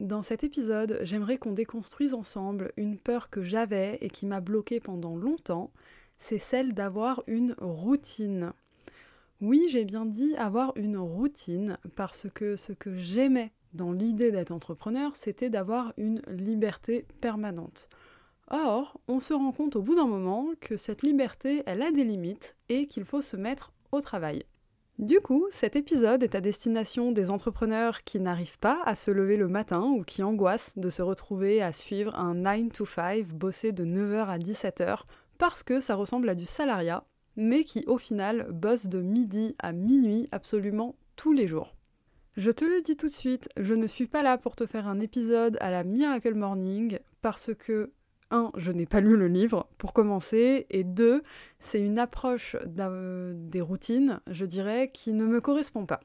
Dans cet épisode, j'aimerais qu'on déconstruise ensemble une peur que j'avais et qui m'a bloquée pendant longtemps, c'est celle d'avoir une routine. Oui, j'ai bien dit avoir une routine parce que ce que j'aimais dans l'idée d'être entrepreneur, c'était d'avoir une liberté permanente. Or, on se rend compte au bout d'un moment que cette liberté, elle a des limites et qu'il faut se mettre au travail. Du coup, cet épisode est à destination des entrepreneurs qui n'arrivent pas à se lever le matin ou qui angoissent de se retrouver à suivre un 9 to 5 bossé de 9h à 17h parce que ça ressemble à du salariat, mais qui au final bossent de midi à minuit absolument tous les jours. Je te le dis tout de suite, je ne suis pas là pour te faire un épisode à la Miracle Morning parce que un, je n'ai pas lu le livre pour commencer, et deux, c'est une approche des routines, je dirais, qui ne me correspond pas.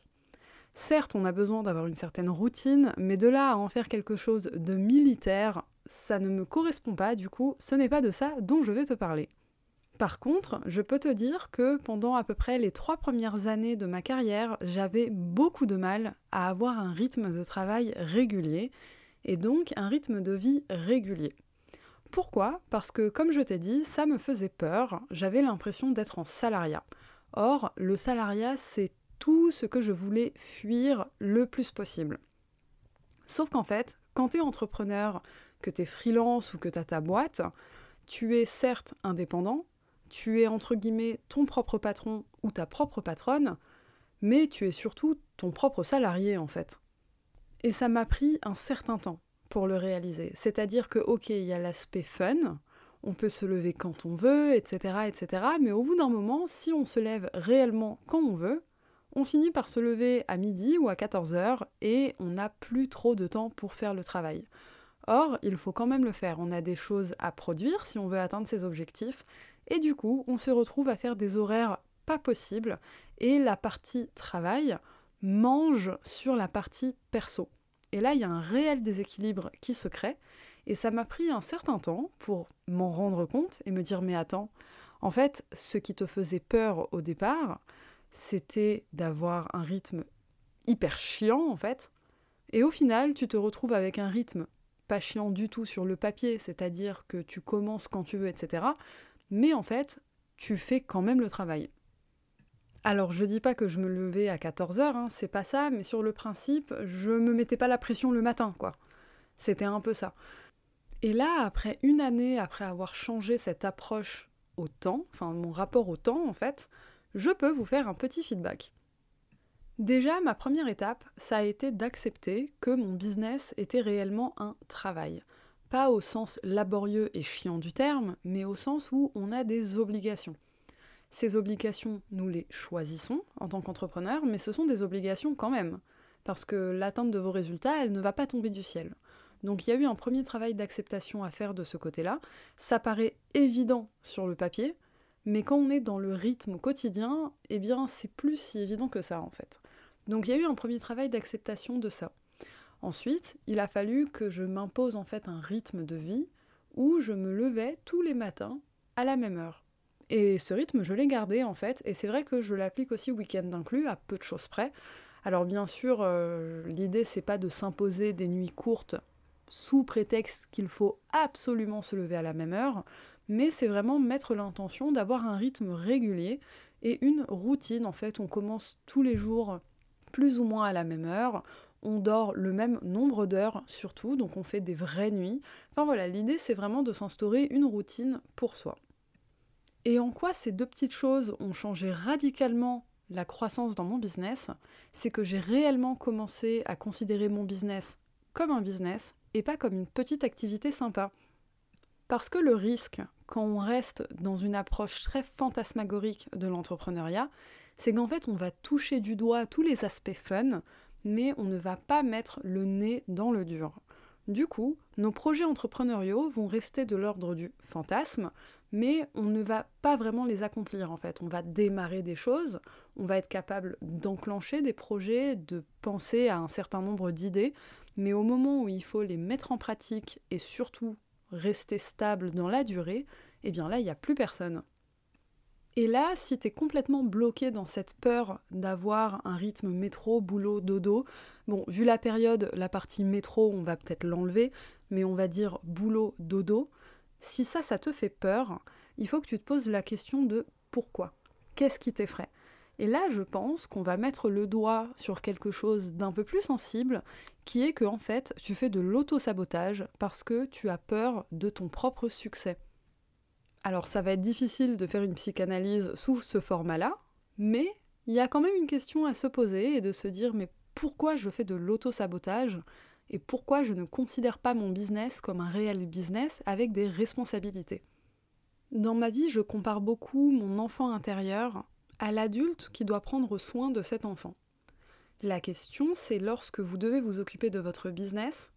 Certes, on a besoin d'avoir une certaine routine, mais de là à en faire quelque chose de militaire, ça ne me correspond pas, du coup, ce n'est pas de ça dont je vais te parler. Par contre, je peux te dire que pendant à peu près les trois premières années de ma carrière, j'avais beaucoup de mal à avoir un rythme de travail régulier, et donc un rythme de vie régulier. Pourquoi? Parce que, comme je t'ai dit, ça me faisait peur, j'avais l'impression d'être en salariat. Or, le salariat, c'est tout ce que je voulais fuir le plus possible. Sauf qu'en fait, quand tu es entrepreneur, que tu es freelance ou que tu as ta boîte, tu es certes indépendant, tu es entre guillemets ton propre patron ou ta propre patronne, mais tu es surtout ton propre salarié en fait. Et ça m'a pris un certain temps pour le réaliser. C'est-à-dire que, ok, il y a l'aspect fun, on peut se lever quand on veut, etc., etc. Mais au bout d'un moment, si on se lève réellement quand on veut, on finit par se lever à midi ou à 14 heures et on n'a plus trop de temps pour faire le travail. Or, il faut quand même le faire. On a des choses à produire si on veut atteindre ses objectifs. Et du coup, on se retrouve à faire des horaires pas possibles. Et la partie travail mange sur la partie perso. Et là, il y a un réel déséquilibre qui se crée. Et ça m'a pris un certain temps pour m'en rendre compte et me dire mais attends, en fait, ce qui te faisait peur au départ, c'était d'avoir un rythme hyper chiant en fait. Et au final, tu te retrouves avec un rythme pas chiant du tout sur le papier, c'est-à-dire que tu commences quand tu veux, etc. Mais en fait, tu fais quand même le travail. Alors je dis pas que je me levais à 14h, hein, c'est pas ça, mais sur le principe, je me mettais pas la pression le matin, quoi. C'était un peu ça. Et là, après une année, après avoir changé cette approche au temps, enfin mon rapport au temps en fait, je peux vous faire un petit feedback. Déjà, ma première étape, ça a été d'accepter que mon business était réellement un travail. Pas au sens laborieux et chiant du terme, mais au sens où on a des obligations. Ces obligations, nous les choisissons en tant qu'entrepreneur, mais ce sont des obligations quand même, parce que l'atteinte de vos résultats, elle ne va pas tomber du ciel. Donc il y a eu un premier travail d'acceptation à faire de ce côté-là. Ça paraît évident sur le papier, mais quand on est dans le rythme quotidien, eh bien c'est plus si évident que ça en fait. Donc il y a eu un premier travail d'acceptation de ça. Ensuite, il a fallu que je m'impose en fait un rythme de vie où je me levais tous les matins à la même heure. Et ce rythme, je l'ai gardé en fait, et c'est vrai que je l'applique aussi week-end inclus, à peu de choses près. Alors bien sûr, euh, l'idée c'est pas de s'imposer des nuits courtes sous prétexte qu'il faut absolument se lever à la même heure, mais c'est vraiment mettre l'intention d'avoir un rythme régulier et une routine en fait. On commence tous les jours plus ou moins à la même heure, on dort le même nombre d'heures surtout, donc on fait des vraies nuits. Enfin voilà, l'idée c'est vraiment de s'instaurer une routine pour soi. Et en quoi ces deux petites choses ont changé radicalement la croissance dans mon business, c'est que j'ai réellement commencé à considérer mon business comme un business et pas comme une petite activité sympa. Parce que le risque, quand on reste dans une approche très fantasmagorique de l'entrepreneuriat, c'est qu'en fait on va toucher du doigt tous les aspects fun, mais on ne va pas mettre le nez dans le dur. Du coup, nos projets entrepreneuriaux vont rester de l'ordre du fantasme, mais on ne va pas vraiment les accomplir en fait. On va démarrer des choses, on va être capable d'enclencher des projets, de penser à un certain nombre d'idées, mais au moment où il faut les mettre en pratique et surtout rester stable dans la durée, eh bien là, il n'y a plus personne. Et là, si tu es complètement bloqué dans cette peur d'avoir un rythme métro, boulot, dodo, bon, vu la période, la partie métro, on va peut-être l'enlever, mais on va dire boulot, dodo, si ça, ça te fait peur, il faut que tu te poses la question de pourquoi? Qu'est-ce qui t'effraie? Et là, je pense qu'on va mettre le doigt sur quelque chose d'un peu plus sensible, qui est que en fait, tu fais de l'auto-sabotage parce que tu as peur de ton propre succès. Alors ça va être difficile de faire une psychanalyse sous ce format-là, mais il y a quand même une question à se poser et de se dire mais pourquoi je fais de l'auto-sabotage? Et pourquoi je ne considère pas mon business comme un réel business avec des responsabilités. Dans ma vie, je compare beaucoup mon enfant intérieur à l'adulte qui doit prendre soin de cet enfant. La question, c'est lorsque vous devez vous occuper de votre business,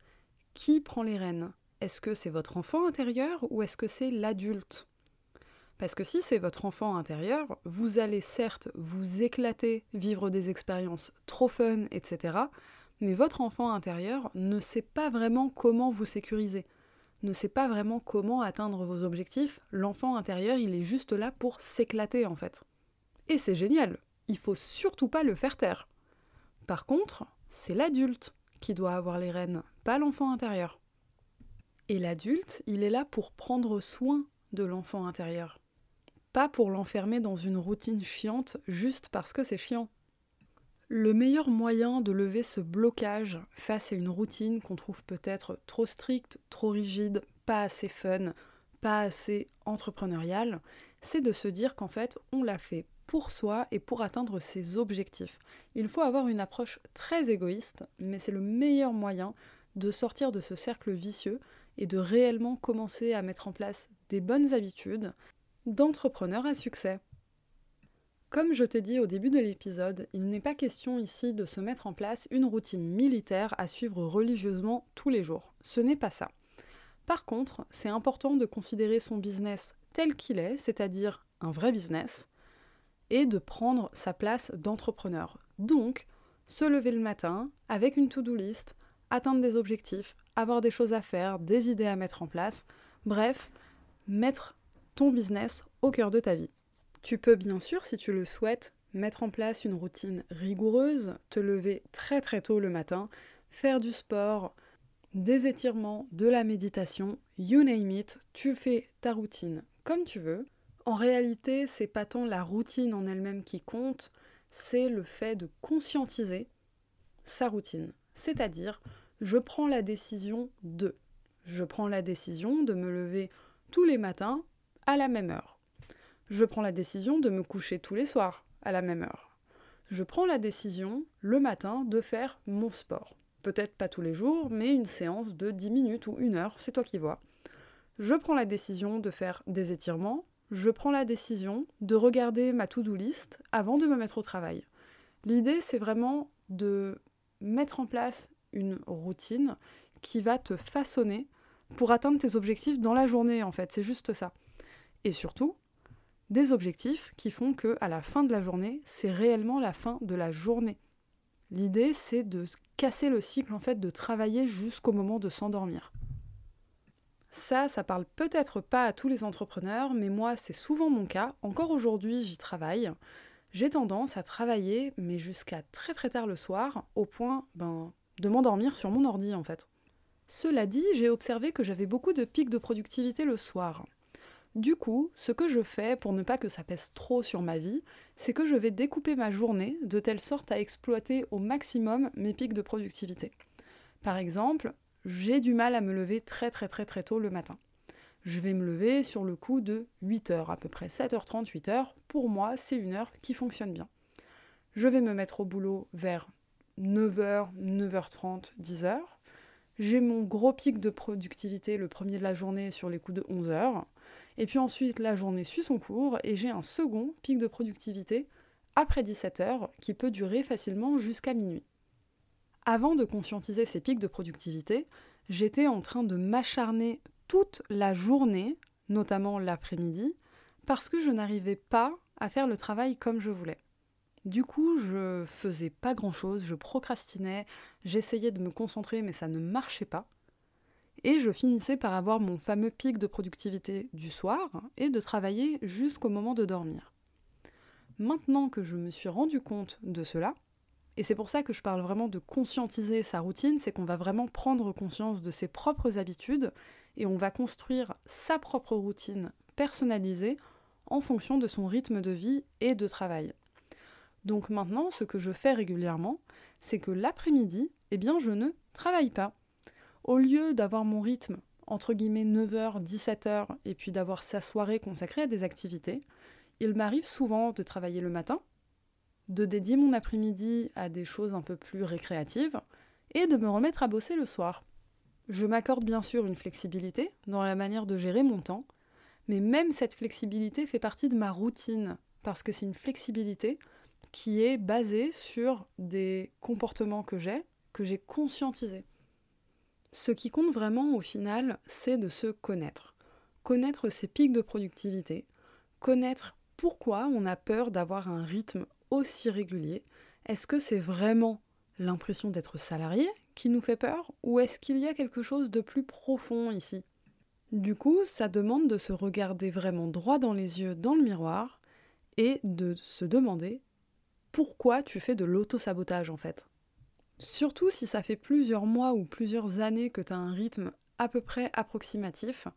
qui prend les rênes? Est-ce que c'est votre enfant intérieur ou est-ce que c'est l'adulte? Parce que si c'est votre enfant intérieur, vous allez certes vous éclater, vivre des expériences trop fun, etc. Mais votre enfant intérieur ne sait pas vraiment comment vous sécuriser, ne sait pas vraiment comment atteindre vos objectifs. L'enfant intérieur, il est juste là pour s'éclater en fait. Et c'est génial, il faut surtout pas le faire taire. Par contre, c'est l'adulte qui doit avoir les rênes, pas l'enfant intérieur. Et l'adulte, il est là pour prendre soin de l'enfant intérieur pas pour l'enfermer dans une routine chiante juste parce que c'est chiant. Le meilleur moyen de lever ce blocage face à une routine qu'on trouve peut-être trop stricte, trop rigide, pas assez fun, pas assez entrepreneuriale, c'est de se dire qu'en fait on l'a fait pour soi et pour atteindre ses objectifs. Il faut avoir une approche très égoïste, mais c'est le meilleur moyen de sortir de ce cercle vicieux et de réellement commencer à mettre en place des bonnes habitudes d'entrepreneur à succès. Comme je t'ai dit au début de l'épisode, il n'est pas question ici de se mettre en place une routine militaire à suivre religieusement tous les jours. Ce n'est pas ça. Par contre, c'est important de considérer son business tel qu'il est, c'est-à-dire un vrai business, et de prendre sa place d'entrepreneur. Donc, se lever le matin avec une to-do list, atteindre des objectifs, avoir des choses à faire, des idées à mettre en place, bref, mettre ton business au cœur de ta vie. Tu peux bien sûr, si tu le souhaites, mettre en place une routine rigoureuse, te lever très très tôt le matin, faire du sport, des étirements, de la méditation, you name it, tu fais ta routine comme tu veux. En réalité, c'est pas tant la routine en elle-même qui compte, c'est le fait de conscientiser sa routine. C'est-à-dire, je prends la décision de. Je prends la décision de me lever tous les matins à la même heure. Je prends la décision de me coucher tous les soirs à la même heure. Je prends la décision le matin de faire mon sport. Peut-être pas tous les jours, mais une séance de 10 minutes ou une heure, c'est toi qui vois. Je prends la décision de faire des étirements. Je prends la décision de regarder ma to-do list avant de me mettre au travail. L'idée, c'est vraiment de mettre en place une routine qui va te façonner pour atteindre tes objectifs dans la journée, en fait. C'est juste ça. Et surtout, des objectifs qui font que à la fin de la journée, c'est réellement la fin de la journée. L'idée, c'est de casser le cycle en fait de travailler jusqu'au moment de s'endormir. Ça, ça parle peut-être pas à tous les entrepreneurs, mais moi, c'est souvent mon cas. Encore aujourd'hui, j'y travaille. J'ai tendance à travailler, mais jusqu'à très très tard le soir, au point ben, de m'endormir sur mon ordi en fait. Cela dit, j'ai observé que j'avais beaucoup de pics de productivité le soir. Du coup, ce que je fais pour ne pas que ça pèse trop sur ma vie, c'est que je vais découper ma journée de telle sorte à exploiter au maximum mes pics de productivité. Par exemple, j'ai du mal à me lever très très très très tôt le matin. Je vais me lever sur le coup de 8h, à peu près 7h30, 8h. Pour moi, c'est une heure qui fonctionne bien. Je vais me mettre au boulot vers 9h, 9h30, 10h. J'ai mon gros pic de productivité le premier de la journée sur les coups de 11h. Et puis ensuite, la journée suit son cours et j'ai un second pic de productivité après 17 heures qui peut durer facilement jusqu'à minuit. Avant de conscientiser ces pics de productivité, j'étais en train de m'acharner toute la journée, notamment l'après-midi, parce que je n'arrivais pas à faire le travail comme je voulais. Du coup, je faisais pas grand-chose, je procrastinais, j'essayais de me concentrer mais ça ne marchait pas. Et je finissais par avoir mon fameux pic de productivité du soir et de travailler jusqu'au moment de dormir. Maintenant que je me suis rendu compte de cela, et c'est pour ça que je parle vraiment de conscientiser sa routine, c'est qu'on va vraiment prendre conscience de ses propres habitudes et on va construire sa propre routine personnalisée en fonction de son rythme de vie et de travail. Donc maintenant, ce que je fais régulièrement, c'est que l'après-midi, eh bien, je ne travaille pas. Au lieu d'avoir mon rythme entre guillemets 9h, 17h et puis d'avoir sa soirée consacrée à des activités, il m'arrive souvent de travailler le matin, de dédier mon après-midi à des choses un peu plus récréatives et de me remettre à bosser le soir. Je m'accorde bien sûr une flexibilité dans la manière de gérer mon temps, mais même cette flexibilité fait partie de ma routine, parce que c'est une flexibilité qui est basée sur des comportements que j'ai, que j'ai conscientisés. Ce qui compte vraiment au final, c'est de se connaître. Connaître ses pics de productivité, connaître pourquoi on a peur d'avoir un rythme aussi régulier. Est-ce que c'est vraiment l'impression d'être salarié qui nous fait peur ou est-ce qu'il y a quelque chose de plus profond ici? Du coup, ça demande de se regarder vraiment droit dans les yeux dans le miroir et de se demander pourquoi tu fais de l'auto-sabotage en fait. Surtout si ça fait plusieurs mois ou plusieurs années que tu as un rythme à peu près approximatif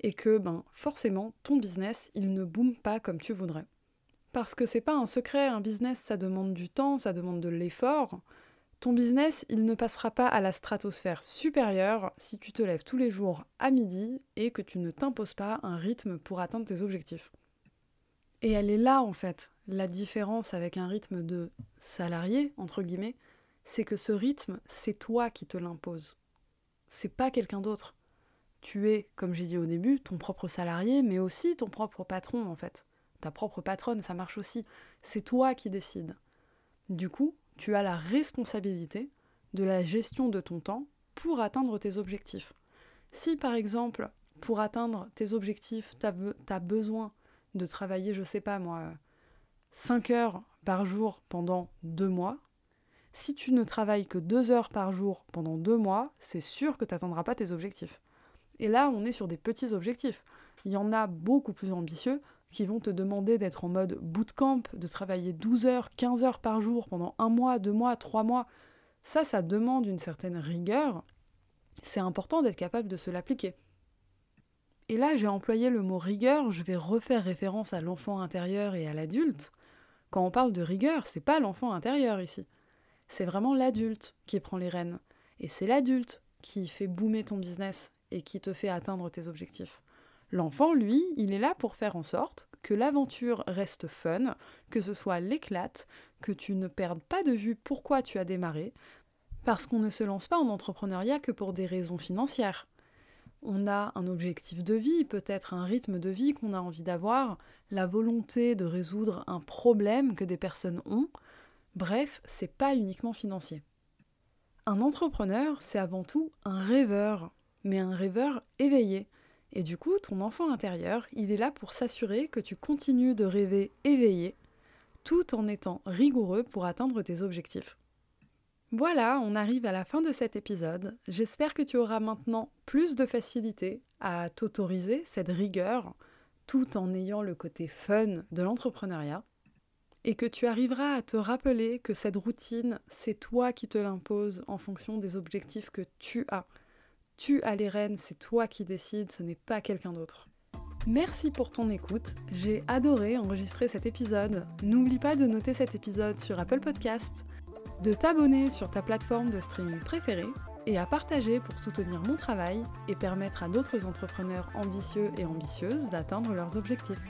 et que ben forcément ton business il ne boome pas comme tu voudrais. Parce que c'est pas un secret, un business ça demande du temps, ça demande de l'effort. Ton business, il ne passera pas à la stratosphère supérieure si tu te lèves tous les jours à midi et que tu ne t'imposes pas un rythme pour atteindre tes objectifs. Et elle est là en fait, la différence avec un rythme de salarié, entre guillemets, c'est que ce rythme, c'est toi qui te l'impose. C'est pas quelqu'un d'autre. Tu es, comme j'ai dit au début, ton propre salarié, mais aussi ton propre patron en fait. Ta propre patronne, ça marche aussi. C'est toi qui décides. Du coup, tu as la responsabilité de la gestion de ton temps pour atteindre tes objectifs. Si par exemple, pour atteindre tes objectifs, tu as, besoin de travailler, je sais pas moi, 5 heures par jour pendant 2 mois, si tu ne travailles que 2 heures par jour pendant 2 mois, c'est sûr que tu n'atteindras pas tes objectifs. Et là, on est sur des petits objectifs. Il y en a beaucoup plus ambitieux qui vont te demander d'être en mode bootcamp, de travailler 12 heures, 15 heures par jour pendant un mois, deux mois, trois mois. Ça, ça demande une certaine rigueur. C'est important d'être capable de se l'appliquer. Et là, j'ai employé le mot rigueur, je vais refaire référence à l'enfant intérieur et à l'adulte. Quand on parle de rigueur, c'est pas l'enfant intérieur ici. C'est vraiment l'adulte qui prend les rênes. Et c'est l'adulte qui fait boomer ton business et qui te fait atteindre tes objectifs. L'enfant, lui, il est là pour faire en sorte que l'aventure reste fun, que ce soit l'éclate, que tu ne perdes pas de vue pourquoi tu as démarré, parce qu'on ne se lance pas en entrepreneuriat que pour des raisons financières. On a un objectif de vie, peut-être un rythme de vie qu'on a envie d'avoir, la volonté de résoudre un problème que des personnes ont. Bref, c'est pas uniquement financier. Un entrepreneur, c'est avant tout un rêveur, mais un rêveur éveillé. Et du coup, ton enfant intérieur, il est là pour s'assurer que tu continues de rêver éveillé, tout en étant rigoureux pour atteindre tes objectifs. Voilà, on arrive à la fin de cet épisode. J'espère que tu auras maintenant plus de facilité à t'autoriser cette rigueur, tout en ayant le côté fun de l'entrepreneuriat, et que tu arriveras à te rappeler que cette routine, c'est toi qui te l'imposes en fonction des objectifs que tu as tu as les rênes, c'est toi qui décides, ce n'est pas quelqu'un d'autre. Merci pour ton écoute, j'ai adoré enregistrer cet épisode. N'oublie pas de noter cet épisode sur Apple Podcast, de t'abonner sur ta plateforme de streaming préférée et à partager pour soutenir mon travail et permettre à d'autres entrepreneurs ambitieux et ambitieuses d'atteindre leurs objectifs.